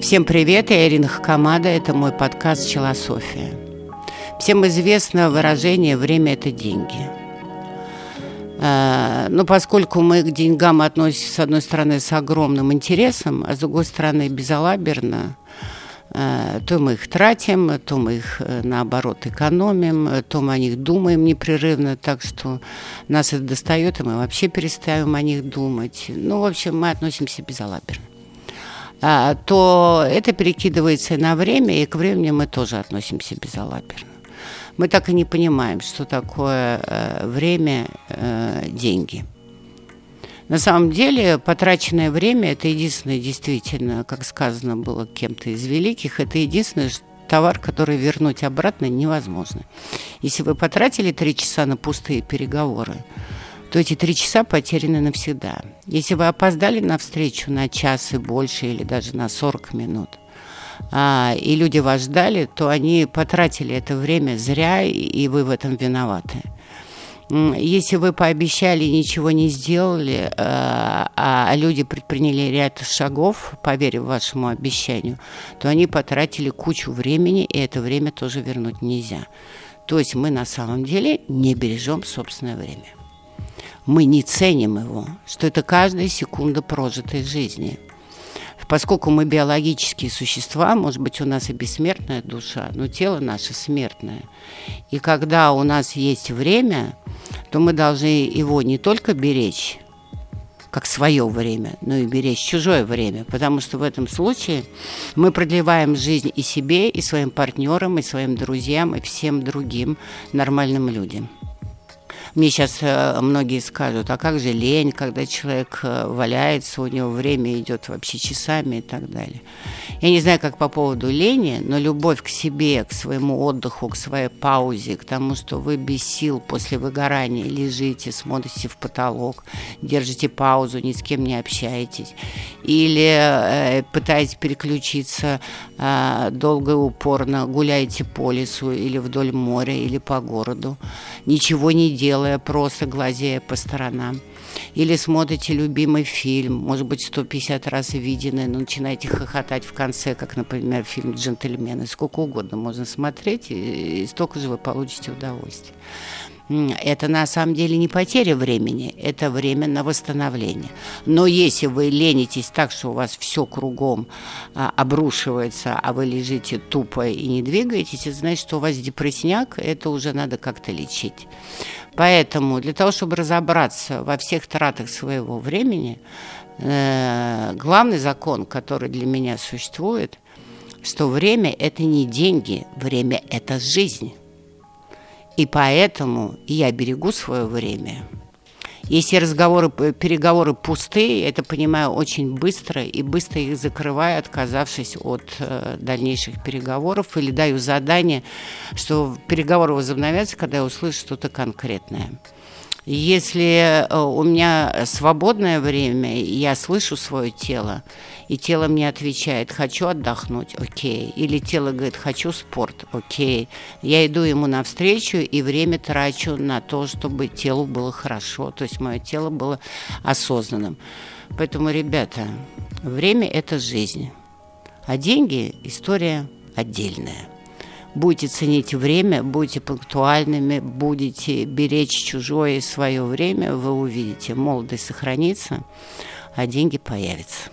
Всем привет, я Ирина Хакамада, это мой подкаст «Челософия». Всем известно выражение «время – это деньги». Э, но поскольку мы к деньгам относимся, с одной стороны, с огромным интересом, а с другой стороны, безалаберно, э, то мы их тратим, то мы их, э, наоборот, экономим, то мы о них думаем непрерывно, так что нас это достает, и мы вообще перестаем о них думать. Ну, в общем, мы относимся безалаберно. А, то это перекидывается на время, и к времени мы тоже относимся безалаберно. Мы так и не понимаем, что такое э, время, э, деньги. На самом деле, потраченное время – это единственное, действительно, как сказано было кем-то из великих, это единственное, товар, который вернуть обратно невозможно. Если вы потратили три часа на пустые переговоры, то эти три часа потеряны навсегда. Если вы опоздали на встречу на час и больше, или даже на 40 минут, а, и люди вас ждали, то они потратили это время зря, и вы в этом виноваты. Если вы пообещали и ничего не сделали, а, а люди предприняли ряд шагов, поверив вашему обещанию, то они потратили кучу времени, и это время тоже вернуть нельзя. То есть мы на самом деле не бережем собственное время мы не ценим его, что это каждая секунда прожитой жизни. Поскольку мы биологические существа, может быть, у нас и бессмертная душа, но тело наше смертное. И когда у нас есть время, то мы должны его не только беречь, как свое время, но и беречь чужое время, потому что в этом случае мы продлеваем жизнь и себе, и своим партнерам, и своим друзьям, и всем другим нормальным людям. Мне сейчас э, многие скажут, а как же лень, когда человек э, валяется, у него время идет вообще часами и так далее. Я не знаю, как по поводу лени, но любовь к себе, к своему отдыху, к своей паузе, к тому, что вы без сил после выгорания лежите, смотрите в потолок, держите паузу, ни с кем не общаетесь, или э, пытаетесь переключиться э, долго и упорно, гуляете по лесу или вдоль моря, или по городу, ничего не делая, просто глазея по сторонам. Или смотрите любимый фильм, может быть, 150 раз виденный, но начинаете хохотать в конце, как, например, фильм «Джентльмены». Сколько угодно можно смотреть, и столько же вы получите удовольствие. Это на самом деле не потеря времени, это время на восстановление. Но если вы ленитесь так, что у вас все кругом а, обрушивается, а вы лежите тупо и не двигаетесь, это значит, что у вас депрессняк, это уже надо как-то лечить. Поэтому для того, чтобы разобраться во всех тратах своего времени, э, главный закон, который для меня существует, что время – это не деньги, время – это жизнь. И поэтому я берегу свое время. Если разговоры, переговоры пустые, это понимаю очень быстро и быстро их закрываю, отказавшись от э, дальнейших переговоров или даю задание, что переговоры возобновятся, когда я услышу что-то конкретное. Если э, у меня свободное время, я слышу свое тело, и тело мне отвечает, хочу отдохнуть, окей. Или тело говорит, хочу спорт, окей. Я иду ему навстречу и время трачу на то, чтобы телу было хорошо, то есть мое тело было осознанным. Поэтому, ребята, время – это жизнь, а деньги – история отдельная будете ценить время, будете пунктуальными, будете беречь чужое и свое время, вы увидите, молодость сохранится, а деньги появятся.